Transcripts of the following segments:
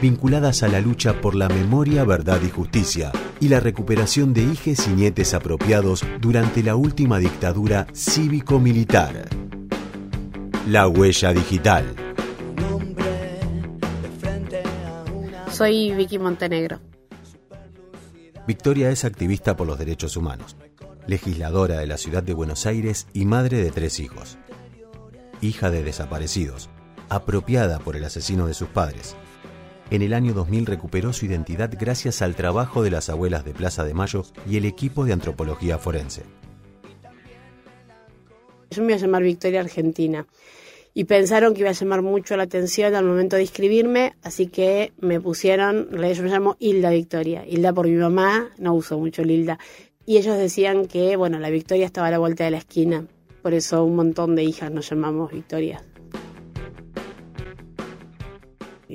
vinculadas a la lucha por la memoria, verdad y justicia y la recuperación de hijes y nietes apropiados durante la última dictadura cívico-militar. La huella digital. Soy Vicky Montenegro. Victoria es activista por los derechos humanos, legisladora de la ciudad de Buenos Aires y madre de tres hijos. Hija de desaparecidos, apropiada por el asesino de sus padres. En el año 2000 recuperó su identidad gracias al trabajo de las abuelas de Plaza de Mayo y el equipo de antropología forense. Yo me iba a llamar Victoria Argentina. Y pensaron que iba a llamar mucho la atención al momento de inscribirme, así que me pusieron, yo me llamo Hilda Victoria, Hilda por mi mamá, no uso mucho el Hilda, y ellos decían que, bueno, la Victoria estaba a la vuelta de la esquina, por eso un montón de hijas nos llamamos Victoria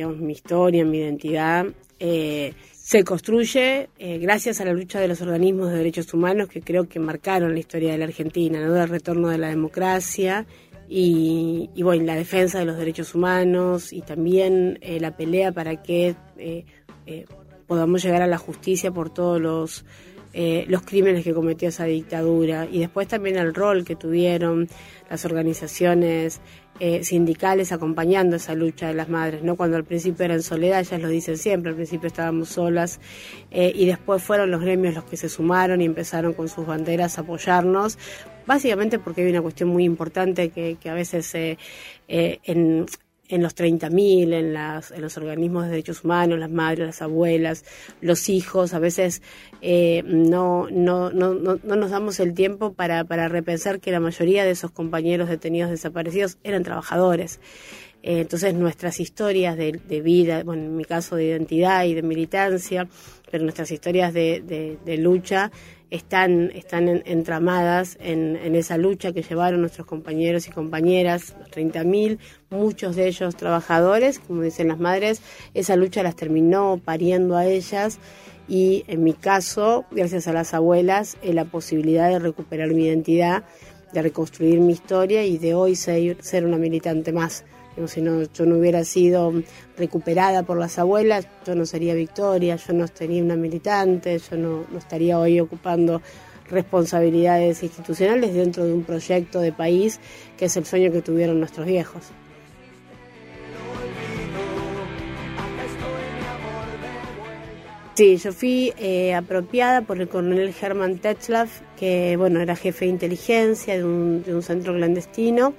digamos, mi historia, mi identidad, eh, se construye eh, gracias a la lucha de los organismos de derechos humanos que creo que marcaron la historia de la Argentina, ¿no? del retorno de la democracia y, bueno, la defensa de los derechos humanos y también eh, la pelea para que podamos llegar a la justicia por todos los los crímenes que cometió esa dictadura y después también el rol que tuvieron las organizaciones eh, sindicales acompañando esa lucha de las madres, ¿no? Cuando al principio era en soledad, ellas lo dicen siempre, al principio estábamos solas eh, y después fueron los gremios los que se sumaron y empezaron con sus banderas a apoyarnos, básicamente porque hay una cuestión muy importante que, que a veces eh, en, en los 30.000, en, las, en los organismos de derechos humanos, las madres, las abuelas, los hijos, a veces eh, no, no, no, no, nos damos el tiempo para, para repensar que la mayoría de esos compañeros detenidos desaparecidos eran trabajadores. Eh, entonces nuestras historias de, de, vida, bueno, en mi caso de identidad y de militancia, pero nuestras historias de, de, de lucha están, están entramadas en, en, esa lucha que llevaron nuestros compañeros y compañeras, los 30.000, muchos de ellos trabajadores, como dicen las madres, esa lucha las terminó pariendo a ellas y en mi caso, gracias a las abuelas, la posibilidad de recuperar mi identidad, de reconstruir mi historia y de hoy ser una militante más si no, yo no hubiera sido recuperada por las abuelas, yo no sería Victoria, yo no sería una militante, yo no, estaría hoy ocupando responsabilidades institucionales dentro de un proyecto de país que es el sueño que tuvieron nuestros viejos. Sí, yo fui eh, apropiada por el coronel Hermann Tetzlaff, que bueno, era jefe de inteligencia de un centro clandestino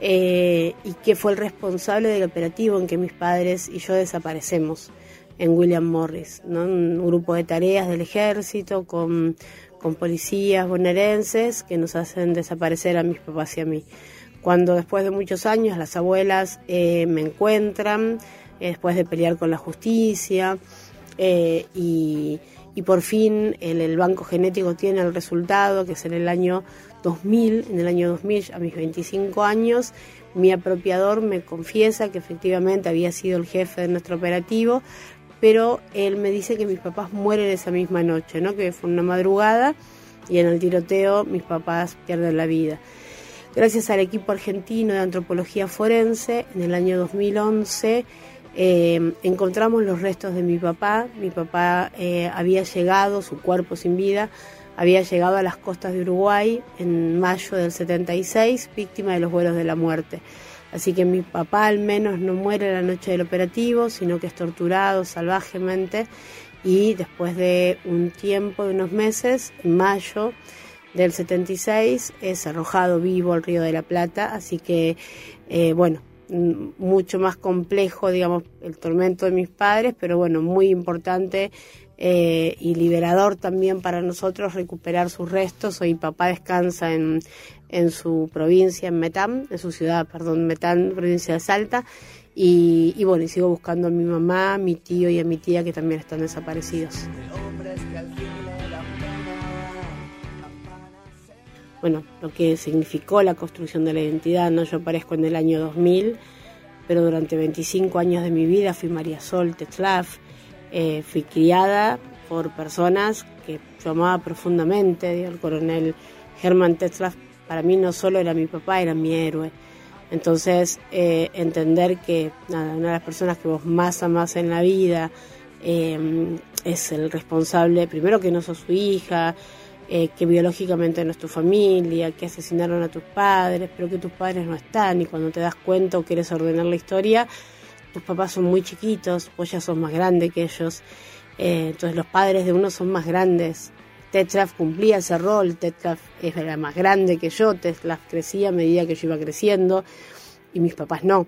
eh, y que fue el responsable del operativo en que mis padres y yo desaparecemos en William Morris, ¿no? un grupo de tareas del ejército con, con policías bonaerenses que nos hacen desaparecer a mis papás y a mí. Cuando después de muchos años las abuelas eh, me encuentran, eh, después de pelear con la justicia, y, y, por fin el, el banco genético tiene el resultado, que es en el año 2000, en el año 2000, a mis 25 años, mi apropiador me confiesa que efectivamente había sido el jefe de nuestro operativo, pero él me dice que mis papás mueren esa misma noche, ¿no? que fue una madrugada y en el tiroteo mis papás pierden la vida. Gracias al equipo argentino de antropología forense, en el año 2011 eh, encontramos los restos de mi papá. Mi papá eh, había llegado, su cuerpo sin vida, había llegado a las costas de Uruguay en mayo del 76, víctima de los vuelos de la muerte. Así que mi papá al menos no muere la noche del operativo, sino que es torturado salvajemente y después de un tiempo, de unos meses, en mayo del 76, es arrojado vivo al río de la Plata. Así que, eh, bueno, mucho más complejo, digamos, el tormento de mis padres, pero bueno, muy importante eh, y liberador también para nosotros recuperar sus restos. Hoy papá descansa en, en su provincia, en Metán, en su ciudad, perdón, Metán, provincia de Salta. Y, y, bueno, y sigo buscando a mi mamá, a mi tío y a mi tía que también están desaparecidos. bueno, lo que significó la construcción de la identidad, ¿no? Yo aparezco en el año 2000, pero durante 25 años de mi vida fui María Sol Tetzlaff, eh, fui criada por personas que yo amaba profundamente, el coronel Germán Tetzlaff para mí no solo era mi papá, era mi héroe. Entonces, eh, entender que una de las personas que vos más amás en la vida eh, es el responsable, primero que no sos su hija, eh, que biológicamente no es tu familia, que asesinaron a tus padres, pero que tus padres no están y cuando te das cuenta o quieres ordenar la historia, tus papás son muy chiquitos, vos ya sos más grande que ellos, eh, entonces los padres de uno son más grandes. Tetraf cumplía ese rol, Tetraf era más grande que yo, Tetraf crecía a medida que yo iba creciendo y mis papás no.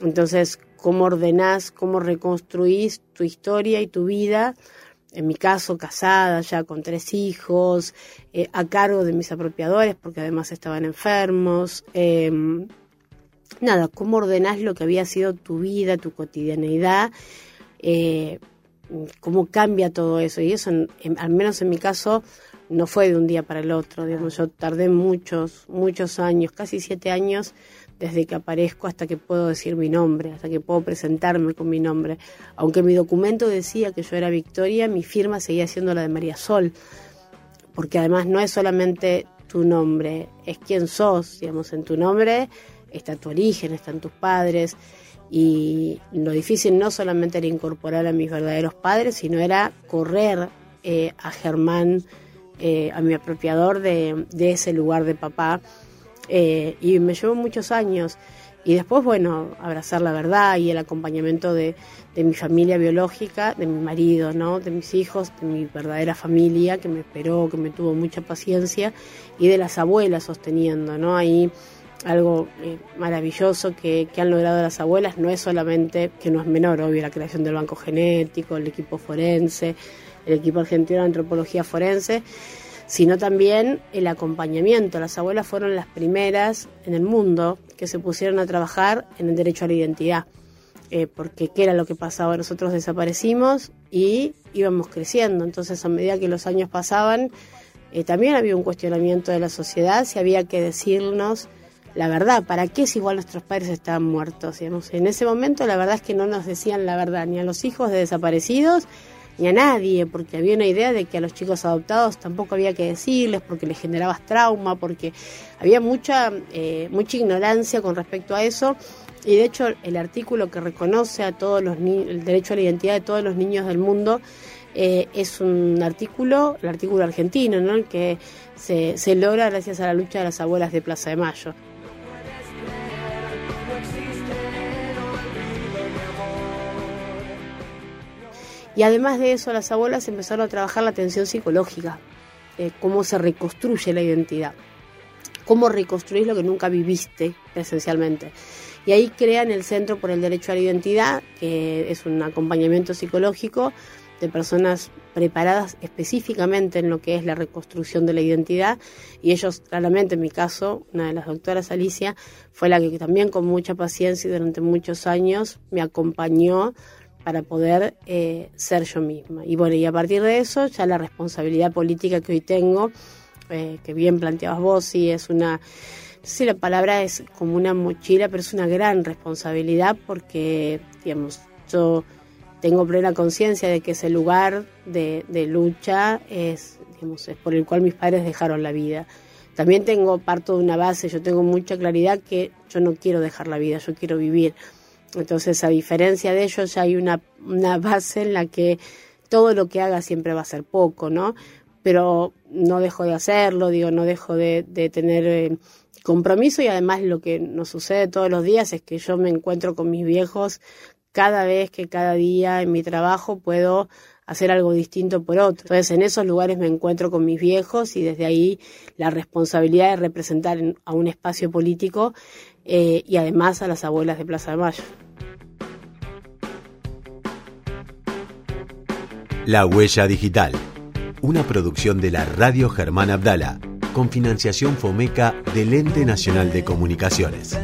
Entonces, ¿cómo ordenás, cómo reconstruís tu historia y tu vida? en mi caso casada ya con tres hijos, eh, a cargo de mis apropiadores porque además estaban enfermos. Em, nada, cómo ordenás lo que había sido tu vida, tu cotidianeidad, eh, cómo cambia todo eso. Y eso, al menos en mi caso, no fue de un día para el otro. Digamos, yo tardé muchos, muchos años, casi siete años, desde que aparezco hasta que puedo decir mi nombre, hasta que puedo presentarme con mi nombre. Aunque mi documento decía que yo era Victoria, mi firma seguía siendo la de María Sol, porque además no es solamente tu nombre, es quién sos, digamos, en tu nombre está tu origen, están tus padres, y lo difícil no solamente era incorporar a mis verdaderos padres, sino era correr eh, a Germán, eh, a mi apropiador de, de ese lugar de papá eh, y me llevó muchos años. Y después, bueno, abrazar la verdad y el acompañamiento de, mi familia biológica, de mi marido, ¿no? De mis hijos, de mi verdadera familia que me esperó, que me tuvo mucha paciencia y de las abuelas sosteniendo, ¿no? Ahí algo eh, maravilloso que, han logrado las abuelas. No es solamente, que no es menor, obvio, la creación del banco genético, el equipo forense, el equipo argentino de antropología forense, sino también el acompañamiento. Las abuelas fueron las primeras en el mundo que se pusieron a trabajar en el derecho a la identidad, eh, porque qué era lo que pasaba, nosotros desaparecimos y íbamos creciendo, entonces a medida que los años pasaban, eh, también había un cuestionamiento de la sociedad si había que decirnos la verdad, ¿para qué si igual nuestros padres estaban muertos? En ese momento la verdad es que no nos decían la verdad, ni a los hijos de desaparecidos, ni a nadie, porque había una idea de que a los chicos adoptados tampoco había que decirles, porque les generabas trauma, porque había mucha, eh, mucha ignorancia con respecto a eso. Y de hecho el artículo que reconoce a todos los el derecho a la identidad de todos los niños del mundo eh, es un artículo, el artículo argentino, ¿no? el que se, se logra gracias a la lucha de las abuelas de Plaza de Mayo. Y además de eso, las abuelas empezaron a trabajar la atención psicológica, eh, cómo se reconstruye la identidad, cómo reconstruir lo que nunca viviste esencialmente. Y ahí crean el Centro por el Derecho a la Identidad, que es un acompañamiento psicológico de personas preparadas específicamente en lo que es la reconstrucción de la identidad y ellos claramente en mi caso una de las doctoras Alicia fue la que también con mucha paciencia y durante muchos años me acompañó para poder eh, ser yo misma. Y bueno, y a partir de eso, ya la responsabilidad política que hoy tengo, eh, que bien planteabas vos, sí es una, no sé si la palabra es como una mochila, pero es una gran responsabilidad porque, digamos, yo tengo plena conciencia de que ese lugar de, de lucha es, digamos, es por el cual mis padres dejaron la vida. También tengo parto de una base, yo tengo mucha claridad que yo no quiero dejar la vida, yo quiero vivir. Entonces, a diferencia de ellos, ya hay una, una base en la que todo lo que haga siempre va a ser poco, ¿no? Pero no dejo de hacerlo, digo, no dejo de, de tener eh, compromiso y además lo que nos sucede todos los días es que yo me encuentro con mis viejos cada vez que cada día en mi trabajo puedo hacer algo distinto por otro. Entonces en esos lugares me encuentro con mis viejos y desde ahí la responsabilidad de representar a un espacio político eh, y además a las abuelas de Plaza de Mayo. La Huella Digital, una producción de la Radio Germán Abdala, con financiación FOMECA del Ente Nacional de Comunicaciones.